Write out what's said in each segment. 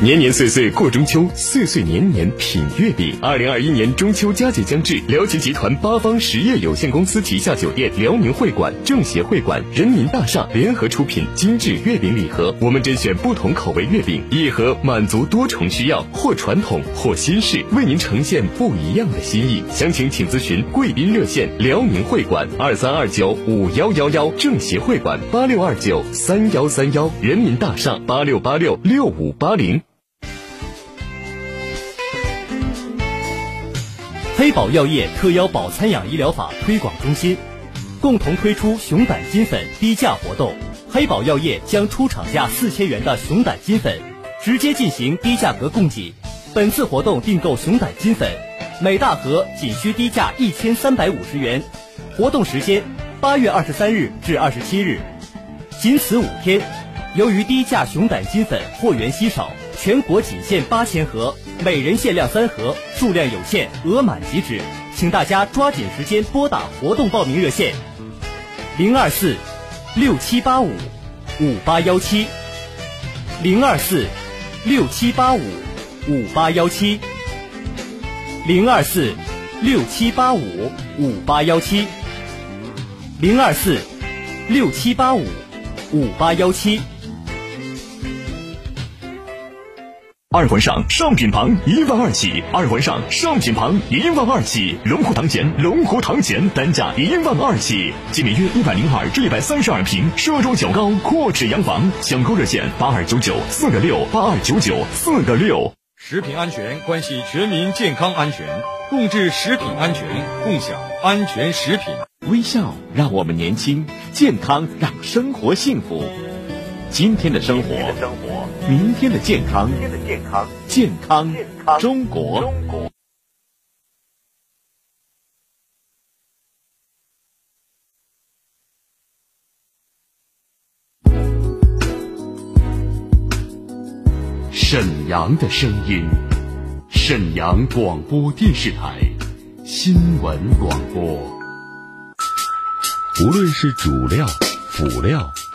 年年岁岁过中秋，岁岁年年品月饼。二零二一年中秋佳节将至，辽吉集团八方实业有限公司旗下酒店辽宁会馆、政协会馆、人民大厦联合出品精致月饼礼盒。我们甄选不同口味月饼，一盒满足多重需要，或传统，或新式，为您呈现不一样的心意。详情请咨询贵宾热线：辽宁会馆二三二九五幺幺幺，政协会馆八六二九三幺三幺，人民大厦八六八六六五八零。黑宝药业特邀保参养医疗法推广中心，共同推出熊胆金粉低价活动。黑宝药业将出厂价四千元的熊胆金粉，直接进行低价格供给。本次活动订购熊胆金粉，每大盒仅需低价一千三百五十元。活动时间八月二十三日至二十七日，仅此五天。由于低价熊胆金粉货源稀少，全国仅限八千盒。每人限量三盒，数量有限，额满即止，请大家抓紧时间拨打活动报名热线：零二四六七八五五八幺七，零二四六七八五五八幺七，零二四六七八五五八幺七，零二四六七八五五八幺七。二环上上品房一万二起，二环上上品房一万二起，龙湖堂前龙湖堂前单价一万二起，即每月一百零二至一百三十二平，奢中小高阔尺洋房，抢购热线八二九九四个六八二九九四个六。食品安全关系全民健康安全，共治食品安全，共享安全食品。微笑让我们年轻，健康让生活幸福。今天的生活，明天的健康，健康中国。沈阳的声音，沈阳广播电视台新闻广播。无论是主料、辅料。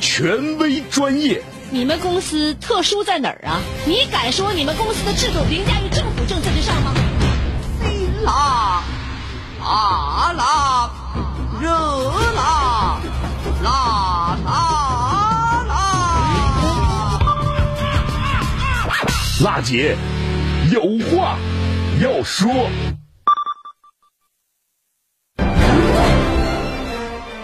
权威专业，你们公司特殊在哪儿啊？你敢说你们公司的制度凌驾于政府政策之上吗？辣，辣辣，热啦，啦啦啦！辣姐有话要说。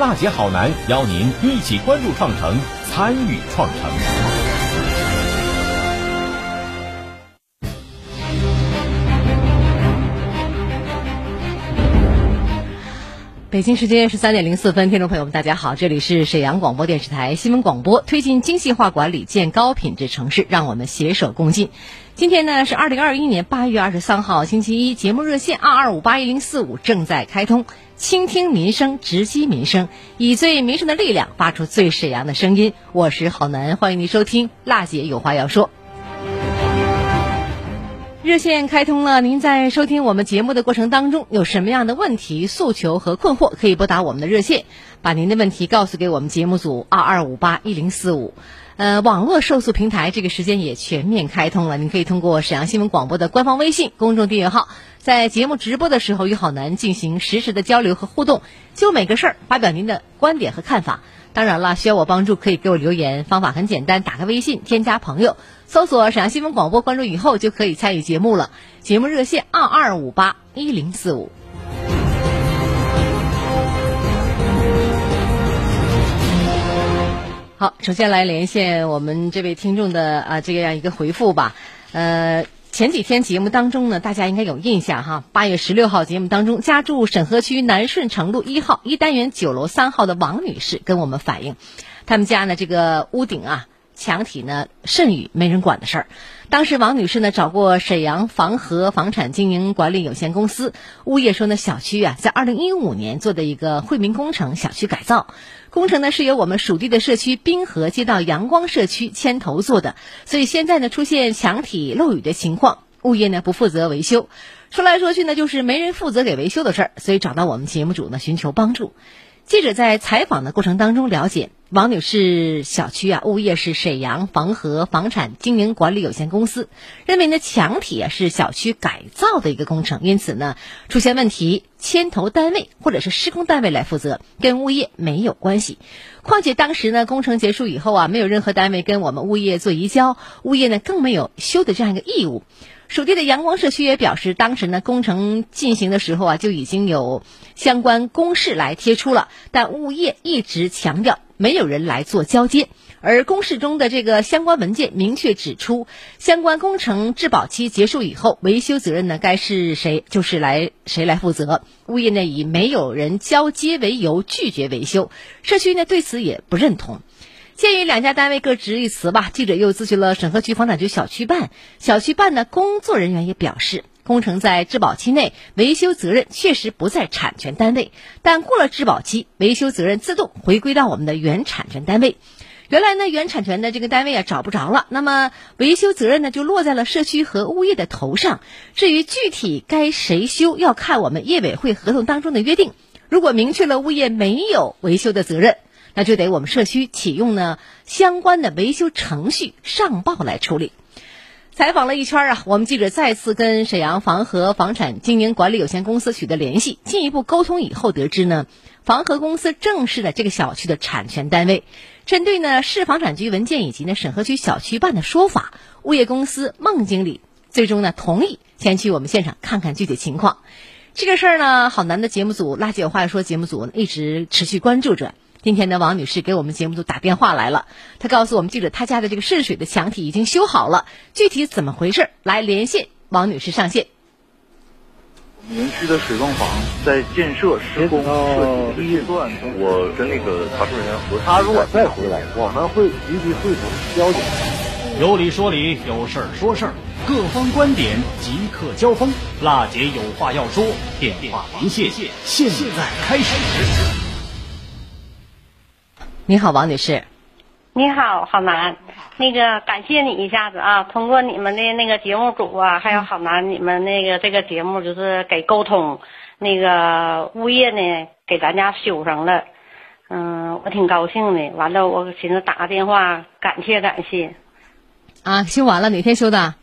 辣姐好男邀您一起关注创城，参与创城。北京时间十三点零四分，听众朋友们，大家好，这里是沈阳广播电视台新闻广播，推进精细化管理，建高品质城市，让我们携手共进。今天呢是二零二一年八月二十三号，星期一，节目热线二二五八一零四五正在开通。倾听民生，直击民生，以最民生的力量发出最沈阳的声音。我是郝楠，欢迎您收听辣姐有话要说。热线开通了，您在收听我们节目的过程当中，有什么样的问题、诉求和困惑，可以拨打我们的热线，把您的问题告诉给我们节目组二二五八一零四五。呃，网络受诉平台这个时间也全面开通了，您可以通过沈阳新闻广播的官方微信公众订阅号，在节目直播的时候与好男进行实时的交流和互动，就每个事儿发表您的观点和看法。当然了，需要我帮助可以给我留言，方法很简单，打开微信，添加朋友，搜索沈阳新闻广播，关注以后就可以参与节目了。节目热线二二五八一零四五。好，首先来连线我们这位听众的啊这样一个回复吧。呃，前几天节目当中呢，大家应该有印象哈。八月十六号节目当中，家住沈河区南顺城路一号一单元九楼三号的王女士跟我们反映，他们家呢这个屋顶啊。墙体呢渗雨没人管的事儿，当时王女士呢找过沈阳房和房产经营管理有限公司，物业说呢小区啊在二零一五年做的一个惠民工程小区改造，工程呢是由我们属地的社区滨河街道阳光社区牵头做的，所以现在呢出现墙体漏雨的情况，物业呢不负责维修，说来说去呢就是没人负责给维修的事儿，所以找到我们节目组呢寻求帮助。记者在采访的过程当中了解，王女士小区啊，物业是沈阳房和房产经营管理有限公司，认为呢墙体啊是小区改造的一个工程，因此呢出现问题，牵头单位或者是施工单位来负责，跟物业没有关系。况且当时呢工程结束以后啊，没有任何单位跟我们物业做移交，物业呢更没有修的这样一个义务。属地的阳光社区也表示，当时呢工程进行的时候啊，就已经有相关公示来贴出了，但物业一直强调没有人来做交接。而公示中的这个相关文件明确指出，相关工程质保期结束以后，维修责任呢该是谁就是来谁来负责。物业呢以没有人交接为由拒绝维修，社区呢对此也不认同。鉴于两家单位各执一词吧，记者又咨询了沈河区房产局小区办。小区办的工作人员也表示，工程在质保期内维修责任确实不在产权单位，但过了质保期，维修责任自动回归到我们的原产权单位。原来呢，原产权的这个单位啊找不着了，那么维修责任呢就落在了社区和物业的头上。至于具体该谁修，要看我们业委会合同当中的约定。如果明确了物业没有维修的责任。那就得我们社区启用呢相关的维修程序上报来处理。采访了一圈啊，我们记者再次跟沈阳房和房产经营管理有限公司取得联系，进一步沟通以后得知呢，房和公司正是的这个小区的产权单位。针对呢市房产局文件以及呢沈河区小区办的说法，物业公司孟经理最终呢同意前去我们现场看看具体情况。这个事儿呢，好难的节目组垃圾有话要说节目组一直持续关注着。今天呢，王女士给我们节目组打电话来了，她告诉我们记者，她家的这个渗水的墙体已经修好了，具体怎么回事？来连线王女士上线。园区的水泵房在建设施工设计阶段，我跟那个查收人员核他如果再回来，我们会立即会同交警。有理说理，有事儿说事儿，各方观点即刻交锋。辣姐有话要说，电话连线现在开始。你好，王女士。你好，郝楠。那个感谢你一下子啊，通过你们的那个节目组啊，还有郝楠，你们那个这个节目就是给沟通，那个物业呢给咱家修上了，嗯，我挺高兴的。完了，我寻思打个电话感谢感谢。啊，修完了哪天修的？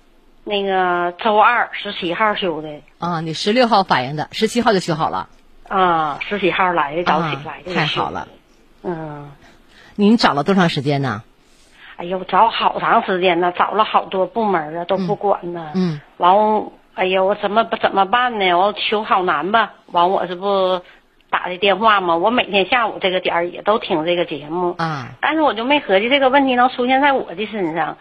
那个周二十七号修的。啊，你十六号反映的，十七号就修好了。啊，十七号来的早起来的。太好了。嗯。您找了多长时间呢？哎呦，找好长时间呢，找了好多部门啊，都不管呢。嗯。完，哎呀，我怎么怎么办呢？我求好难吧。完，我这不打的电话吗？我每天下午这个点儿也都听这个节目。啊。但是我就没合计这个问题能出现在我的身上。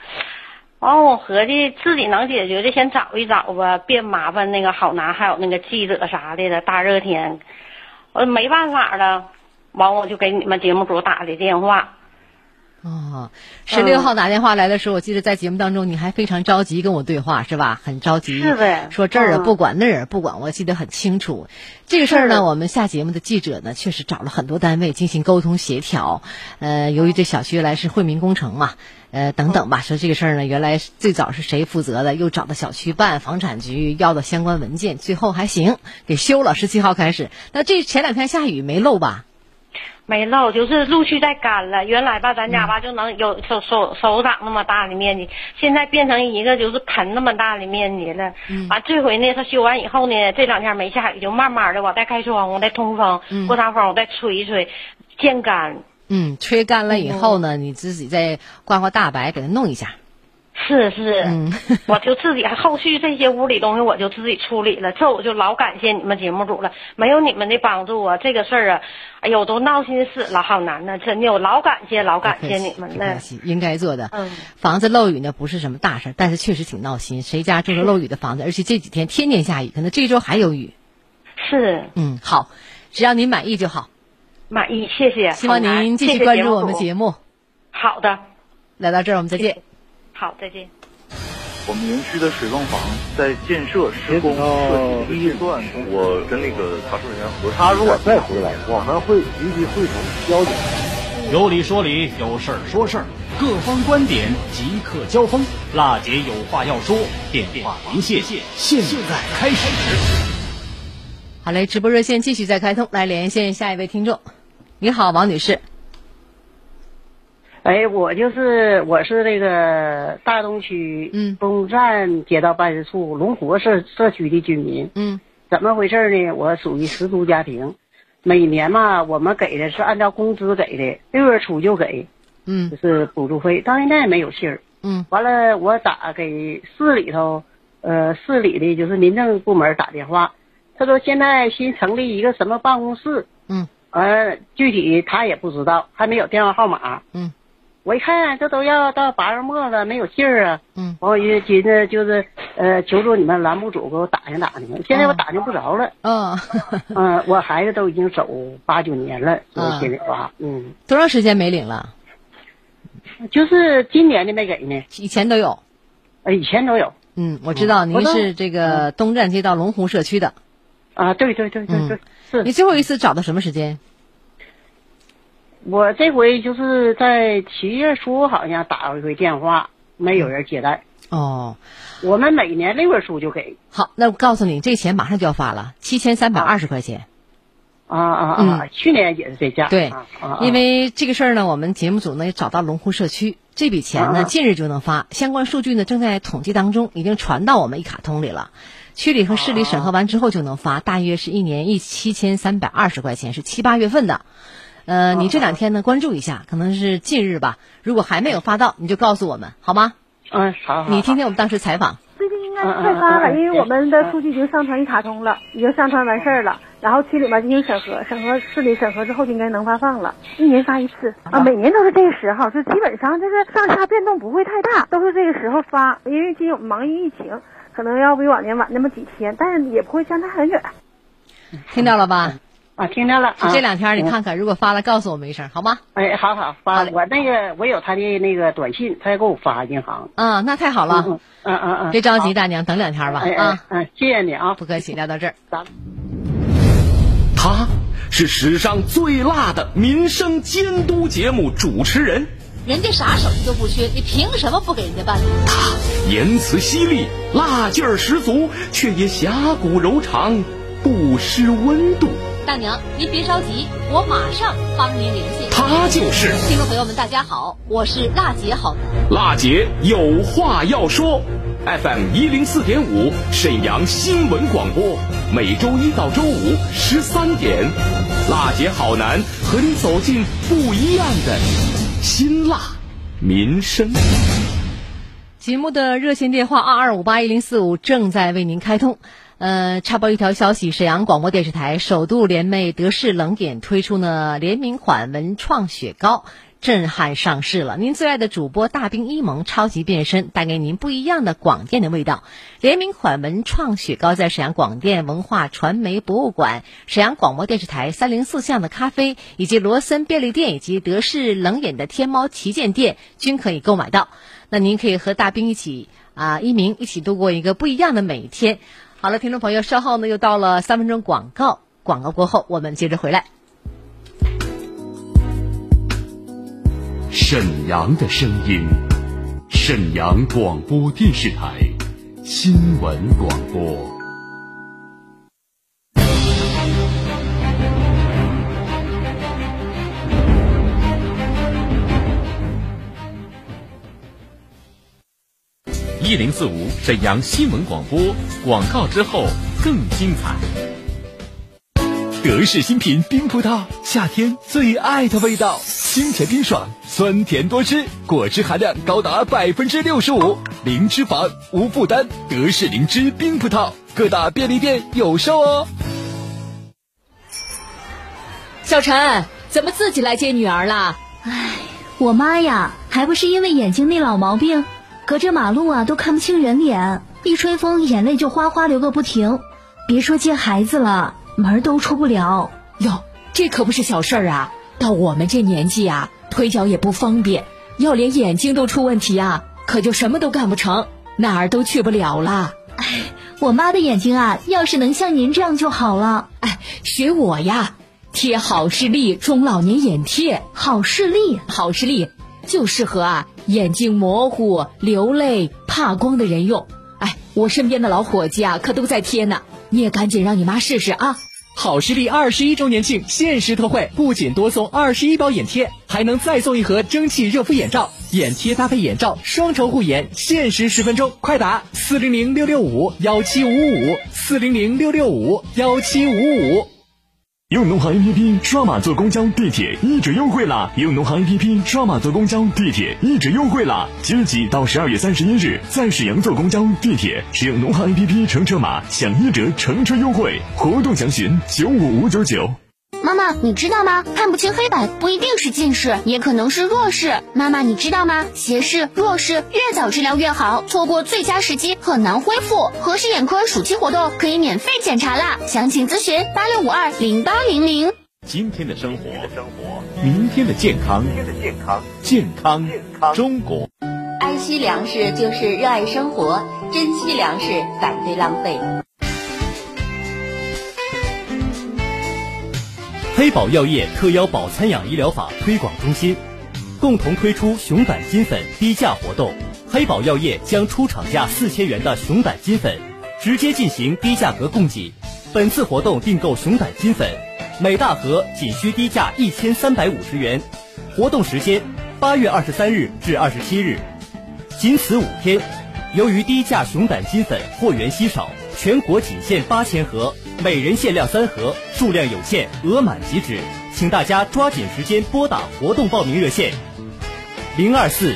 完，我合计自己能解决的先找一找吧，别麻烦那个好男还有那个记者啥的了。大热天，我没办法了。完，我就给你们节目组打的电话。哦，十六号打电话来的时候，我记得在节目当中你还非常着急跟我对话，是吧？很着急，是的。说这儿啊不管那儿不管，我记得很清楚。这个事儿呢，我们下节目的记者呢，确实找了很多单位进行沟通协调。呃，由于这小区原来是惠民工程嘛，呃等等吧，说这个事儿呢，原来最早是谁负责的？又找到小区办、房产局要的相关文件，最后还行给修了。十七号开始，那这前两天下雨没漏吧？没漏，就是陆续在干了。原来吧，咱家吧就能有手手手掌那么大的面积，现在变成一个就是盆那么大的面积了。嗯完这回呢，他修完以后呢，这两天没下雨，就慢慢的我再开窗户，再通风，嗯过堂风我再吹一吹，见干。嗯，吹干了以后呢，你自己再刮刮大白，给它弄一下。是是，嗯 我就自己后续这些屋里东西我就自己处理了，这我就老感谢你们节目组了，没有你们的帮助啊，这个事儿啊，哎呦，我都闹心死了，好难呐，真的，我老感谢老感谢你们了应该做的。嗯，房子漏雨呢不是什么大事儿，但是确实挺闹心。谁家住着漏雨的房子，而且这几天天天下雨，可能这周还有雨。是嗯，好，只要您满意就好。满意，谢谢。希望您继续关注我们组节目。好的，来到这儿，我们再见。好，再见。我们园区的水泵房在建设施工设计预算，我跟那个查收人员核他如果再回来，我们会立即汇总交警。有理说理，有事儿说事儿，各方观点即刻交锋。辣姐有话要说，电话连线现在开始。好嘞，直播热线继续再开通，来连线下一位听众。你好，王女士。哎，我就是我是这个大东区嗯东站街道办事处龙湖社社区的居民。嗯怎么回事呢？我属于失独家庭，每年嘛，我们给的是按照工资给的，六月初就给，嗯就是补助费，到现在也没有信儿。嗯完了，我打给市里头，呃，市里的就是民政部门打电话，他说现在新成立一个什么办公室，嗯呃，具体他也不知道，还没有电话号码。嗯我一看这都要到八月末了，没有信儿啊。嗯完我就寻思就是呃求助你们栏目组给我打听打听，现在我打听不着了。嗯，嗯、我孩子都已经走八九年了，说嗯心里话，嗯，多长时间没领了？就是今年的没给呢，以前都有。呃，以前都有嗯，我知道您是这个东站街道龙湖社区的。啊。对对对对对，是你最后一次找到什么时间？我这回就是在七月初好像打过一回电话，没有人接待。哦，我们每年六月初就给好，那我告诉你，这钱马上就要发了，七千三百二十块钱。啊啊啊！嗯去年也是这价，对啊啊啊因为这个事儿呢，我们节目组呢也找到龙湖社区，这笔钱呢啊近日就能发，相关数据呢正在统计当中，已经传到我们一卡通里了。区里和市里审核完之后就能发，大约是一年一七千三百二十块钱，是七八月份的。呃，你这两天呢关注一下，可能是近日吧。如果还没有发到，你就告诉我们好吗？嗯，好好。你听听我们当时采访。最近应该是快发了，因为我们的数据已经上传一卡通了，已经上传完事儿了。然后区里面进行审核，审核市里审核之后就应该能发放了，一年发一次啊，每年都是这个时候，就基本上就是上下变动不会太大，都是这个时候发。因为今有忙于疫情，可能要比往年晚那么几天，但是也不会相差很远。听到了吧？啊，听着了。就这两天你嗯看看，如果发了告诉我们一声好吗？哎，好好发，我那个我有他的那个短信，他也给我发银行。啊，那太好了。嗯嗯嗯嗯，别着急，大娘，等两天吧。哎啊，嗯，谢谢你啊，不客气，聊到这儿。他是史上最辣的民生监督节目主持人，人家啥手艺都不缺，你凭什么不给人家办？他言辞犀利，辣劲儿十足，却也侠骨柔肠，不失温度。大娘，您别着急，我马上帮您联系。他就是听众朋友们，大家好，我是辣姐好男。辣姐有话要说，FM 一零四点五沈阳新闻广播，每周一到周五十三点，辣姐好男和你走进不一样的辛辣民生。节目的热线电话二二五八一零四五正在为您开通。呃，插播一条消息：沈阳广播电视台首度联袂德式冷点推出呢联名款文创雪糕，震撼上市了。您最爱的主播大兵一萌超级变身，带给您不一样的广电的味道。联名款文创雪糕在沈阳广电文化传媒博物馆、沈阳广播电视台三零四巷的咖啡，以及罗森便利店以及德式冷饮的天猫旗舰店均可以购买到。那您可以和大兵一起啊，一鸣一起度过一个不一样的每一天。好了，听众朋友，稍后呢又到了三分钟广告，广告过后我们接着回来。沈阳的声音，沈阳广播电视台新闻广播。一零四五沈阳新闻广播，广告之后更精彩。德式新品冰葡萄，夏天最爱的味道，清甜冰爽，酸甜多汁，果汁含量高达百分之六十五，零脂肪，无负担。德式灵芝冰葡萄，各大便利店有售哦。小陈，怎么自己来接女儿了？唉，我妈呀，还不是因为眼睛那老毛病，隔着马路啊都看不清人脸，一吹风眼泪就哗哗流个不停，别说接孩子了。门都出不了哟，这可不是小事儿啊！到我们这年纪啊，腿脚也不方便，要连眼睛都出问题啊，可就什么都干不成，哪儿都去不了了。哎，我妈的眼睛啊，要是能像您这样就好了。哎，学我呀，贴好视力中老年眼贴。好视力，好视力就适合啊眼睛模糊、流泪、怕光的人用。哎，我身边的老伙计啊，可都在贴呢。你也赶紧让你妈试试啊！好视力二十一周年庆限时特惠，不仅多送二十一包眼贴，还能再送一盒蒸汽热敷眼罩。眼贴搭配眼罩，双重护眼，限时十分钟，快打四零零六六五幺七五五四零零六六五幺七五五。用农行 APP 刷码坐公交、地铁一折优惠啦！用农行 APP 刷码坐公交、地铁一折优惠啦！即日起到十二月三十一日，在沈阳坐公交、地铁，使用农行 APP 乘车码享一折乘车优惠。活动详询九五五九九。妈妈，你知道吗？看不清黑板不一定是近视，也可能是弱视。妈妈，你知道吗？斜视、弱视越早治疗越好，错过最佳时机很难恢复。合适眼科暑期活动可以免费检查啦，详情咨询八六五二零八零零。今天的生活，明天的健康健康，健康中国。爱惜粮食就是热爱生活，珍惜粮食，反对浪费。黑宝药业特邀保参养医疗法推广中心共同推出熊胆金粉低价活动。黑宝药业将出厂价四千元的熊胆金粉直接进行低价格供给。本次活动订购熊胆金粉，每大盒仅需低价一千三百五十元。活动时间八月二十三日至二十七日，仅此五天。由于低价熊胆金粉货源稀少，全国仅限八千盒。每人限量三盒，数量有限，额满即止，请大家抓紧时间拨打活动报名热线：零二四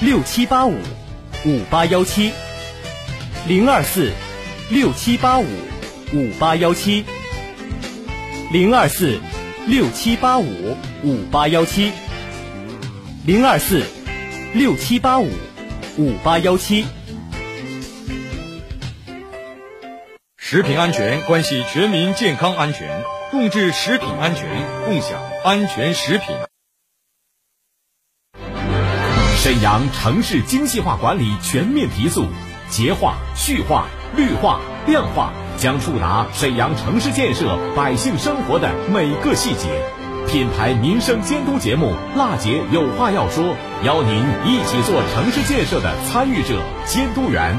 六七八五五八幺七，零二四六七八五五八幺七，零二四六七八五五八幺七，零二四六七八五五八幺七。食品安全关系全民健康安全，共治食品安全，共享安全食品。沈阳城市精细化管理全面提速，洁化、序化、绿化、量化将触达沈阳城市建设百姓生活的每个细节。品牌民生监督节目《辣姐有话要说》，邀您一起做城市建设的参与者、监督员。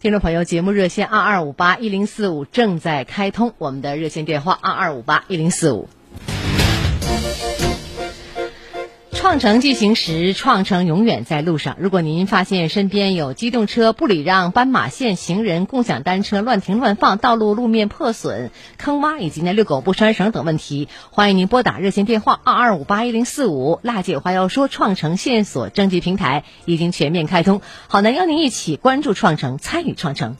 听众朋友，节目热线二二五八一零四五正在开通，我们的热线电话二二五八一零四五。创城进行时，创城永远在路上。如果您发现身边有机动车不礼让、斑马线、行人、共享单车乱停乱放、道路路面破损、坑洼以及呢遛狗不拴绳等问题，欢迎您拨打热线电话二二五八一零四五。辣姐话要说，创城线索征集平台已经全面开通，好男邀您一起关注创城，参与创城。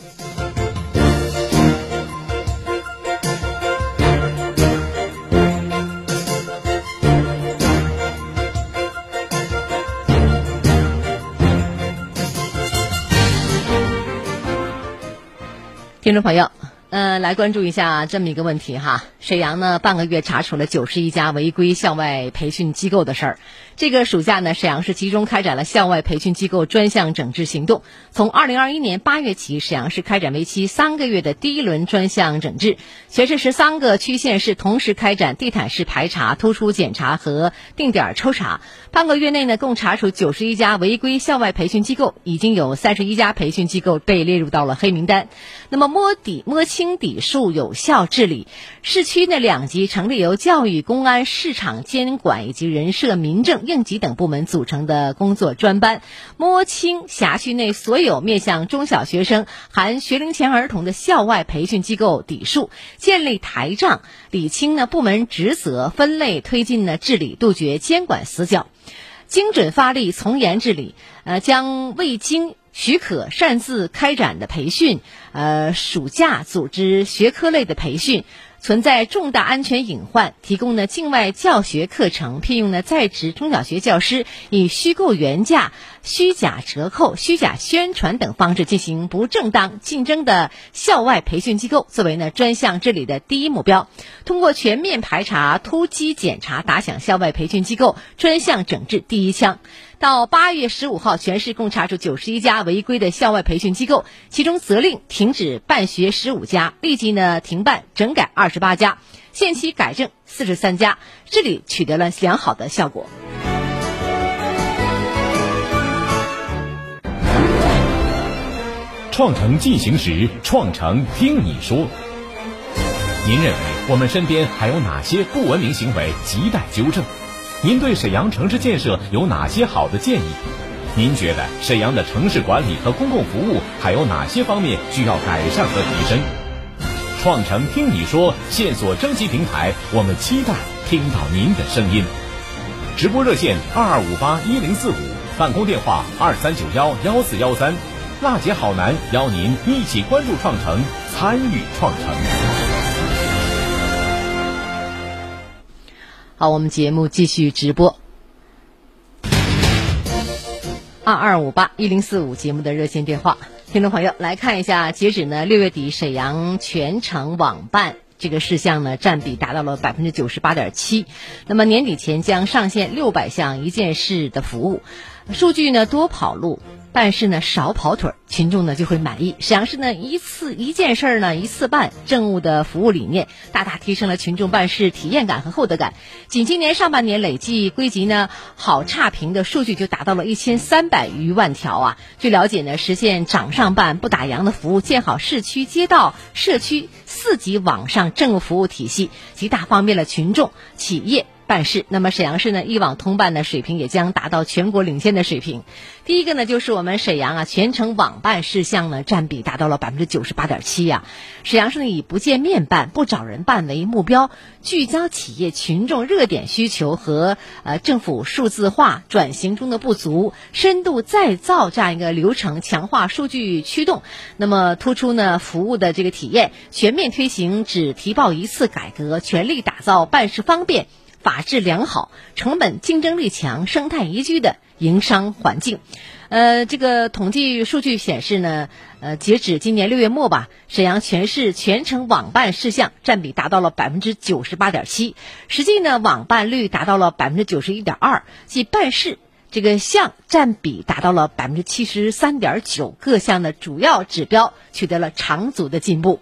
听众朋友，呃，来关注一下这么一个问题哈。沈阳呢，半个月查处了九十一家违规校外培训机构的事儿。这个暑假呢，沈阳市集中开展了校外培训机构专项整治行动。从二零二一年八月起，沈阳市开展为期三个月的第一轮专项整治，全市十三个区县市同时开展地毯式排查、突出检查和定点抽查。半个月内呢，共查处九十一家违规校外培训机构，已经有三十一家培训机构被列入到了黑名单。那么摸底摸清底数，有效治理。市区呢两级成立由教育、公安、市场监管以及人社、民政、应急等部门组成的工作专班，摸清辖区内所有面向中小学生含学龄前儿童的校外培训机构底数，建立台账，理清呢部门职责，分类推进呢治理，杜绝监管死角。精准发力，从严治理，呃，将未经许可擅自开展的培训，呃，暑假组织学科类的培训。存在重大安全隐患，提供呢境外教学课程，聘用呢在职中小学教师，以虚构原价、虚假折扣、虚假宣传等方式进行不正当竞争的校外培训机构，作为呢专项治理的第一目标。通过全面排查、突击检查，打响校外培训机构专项整治第一枪。到八月十五号，全市共查处九十一家违规的校外培训机构，其中责令停止办学十五家，立即呢停办整改二十八家，限期改正四十三家，治理取得了良好的效果。创城进行时，创城听你说。您认为我们身边还有哪些不文明行为，亟待纠正？您对沈阳城市建设有哪些好的建议？您觉得沈阳的城市管理和公共服务还有哪些方面需要改善和提升？创城听你说线索征集平台，我们期待听到您的声音。直播热线二二五八一零四五，办公电话二三九幺幺四幺三。娜姐好男邀您一起关注创城，参与创城。好，我们节目继续直播。二二五八一零四五节目的热线电话，听众朋友来看一下，截止呢六月底，沈阳全程网办这个事项呢占比达到了百分之九十八点七。那么年底前将上线六百项一件事的服务，数据呢多跑路。办事呢少跑腿，群众呢就会满意。沈阳市呢一次一件事儿呢一次办政务的服务理念，大大提升了群众办事体验感和获得感。仅今年上半年累计归集呢好差评的数据就达到了一千三百余万条啊。据了解呢，实现掌上办不打烊的服务，建好市区街道社区四级网上政务服务体系，极大方便了群众企业。办事，那么沈阳市呢，一网通办的水平也将达到全国领先的水平。第一个呢，就是我们沈阳啊，全程网办事项呢占比达到了百分之九十八点七呀。沈阳市呢以不见面办、不找人办为目标，聚焦企业群众热点需求和呃政府数字化转型中的不足，深度再造这样一个流程，强化数据驱动。那么突出呢服务的这个体验，全面推行只提报一次改革，全力打造办事方便。法治良好、成本竞争力强、生态宜居的营商环境。呃，这个统计数据显示呢，呃，截止今年六月末吧，沈阳全市全程网办事项占比达到了百分之九十八点七，实际呢网办率达到了百分之九十一点二，即办事这个项占比达到了百分之七十三点九，各项的主要指标取得了长足的进步。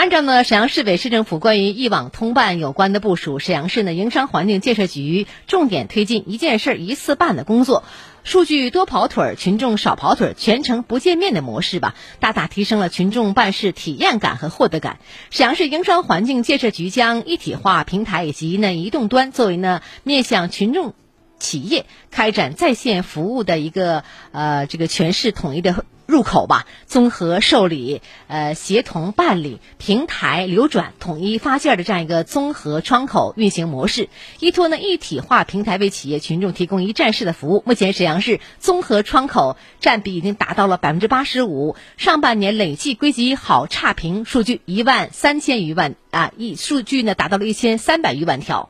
按照呢沈阳市委市政府关于一网通办有关的部署，沈阳市呢营商环境建设局重点推进一件事一次办的工作，数据多跑腿儿，群众少跑腿儿，全程不见面的模式吧，大大提升了群众办事体验感和获得感。沈阳市营商环境建设局将一体化平台以及呢移动端作为呢面向群众。企业开展在线服务的一个呃这个全市统一的入口吧，综合受理、呃协同办理、平台流转、统一发件的这样一个综合窗口运行模式，依托呢一体化平台为企业群众提供一站式的服务。目前沈阳市综合窗口占比已经达到了百分之八十五，上半年累计归集好差评数据一万三千余万啊，一数据呢达到了一千三百余万条。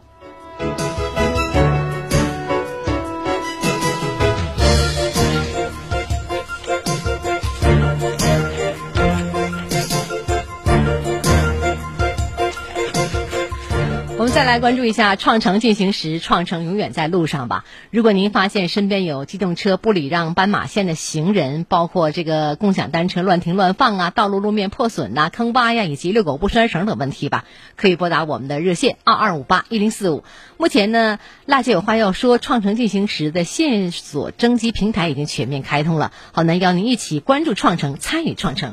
再来关注一下创城进行时，创城永远在路上吧。如果您发现身边有机动车不礼让斑马线的行人，包括这个共享单车乱停乱放啊，道路路面破损呐、坑洼呀，以及遛狗不拴绳等问题吧，可以拨打我们的热线二二五八一零四五。目前呢，辣姐有话要说，创城进行时的线索征集平台已经全面开通了。好，那邀您一起关注创城，参与创城。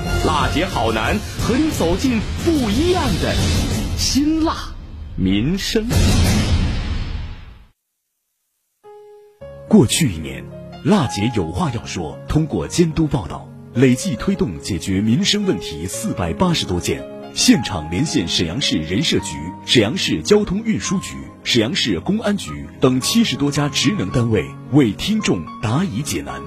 辣姐好男和你走进不一样的辛辣民生。过去一年，辣姐有话要说，通过监督报道。累计推动解决民生问题四百八十多件，现场连线沈阳市人社局、沈阳市交通运输局、沈阳市公安局等七十多家职能单位，为听众答疑解难。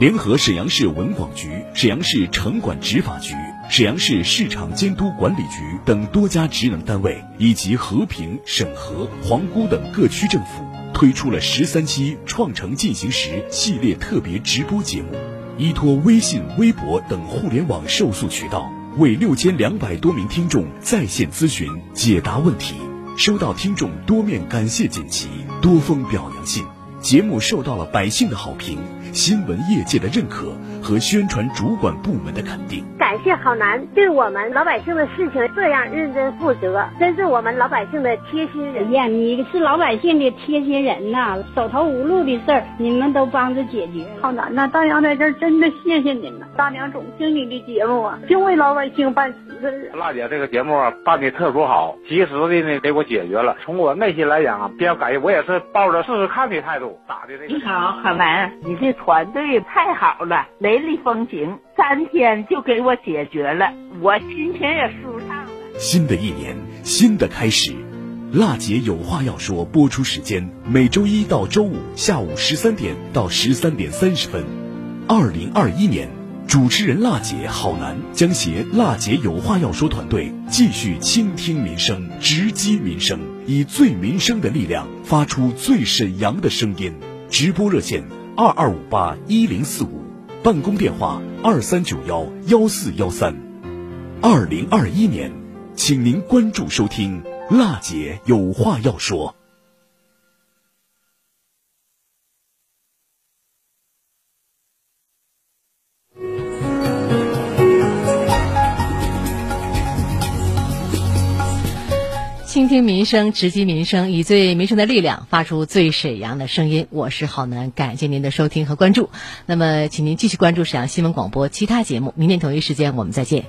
联合沈阳市文广局、沈阳市城管执法局、沈阳市市场监督管理局等多家职能单位，以及和平、沈河、皇姑等各区政府，推出了十三期“创城进行时”系列特别直播节目。依托微信、微博等互联网受诉渠道，为六千两百多名听众在线咨询解答问题，收到听众多面感谢锦旗、多封表扬信，节目受到了百姓的好评、新闻业界的认可和宣传主管部门的肯定。感谢好男对我们老百姓的事情这样认真负责，真是我们老百姓的贴心人。哎呀，你是老百姓的贴心人呐，手头无路的事儿你们都帮着解决。好男呐，大娘在这儿真的谢谢您了。大娘总听你的节目啊，就为老百姓办实事。辣姐这个节目啊办的特殊好，及时的呢给我解决了。从我内心来讲啊，比较感谢，我也是抱着试试看的态度打的这个。你好，好男，你这团队太好了，雷厉风行，三天就给我解决了，我心情也舒畅了。新的一年，新的开始，辣姐有话要说。播出时间每周一到周五下午十三点到十三点三十分。二零二一年，主持人辣姐好男将携辣姐有话要说团队继续倾听民生，直击民生，以最民生的力量发出最沈阳的声音。直播热线二二五八一零四五，办公电话二三九幺幺四幺三。二零二一年，请您关注收听辣姐有话要说。倾听民生，直击民生，以最民生的力量发出最沈阳的声音。我是郝楠，感谢您的收听和关注。那么，请您继续关注沈阳新闻广播其他节目。明天同一时间我们再见。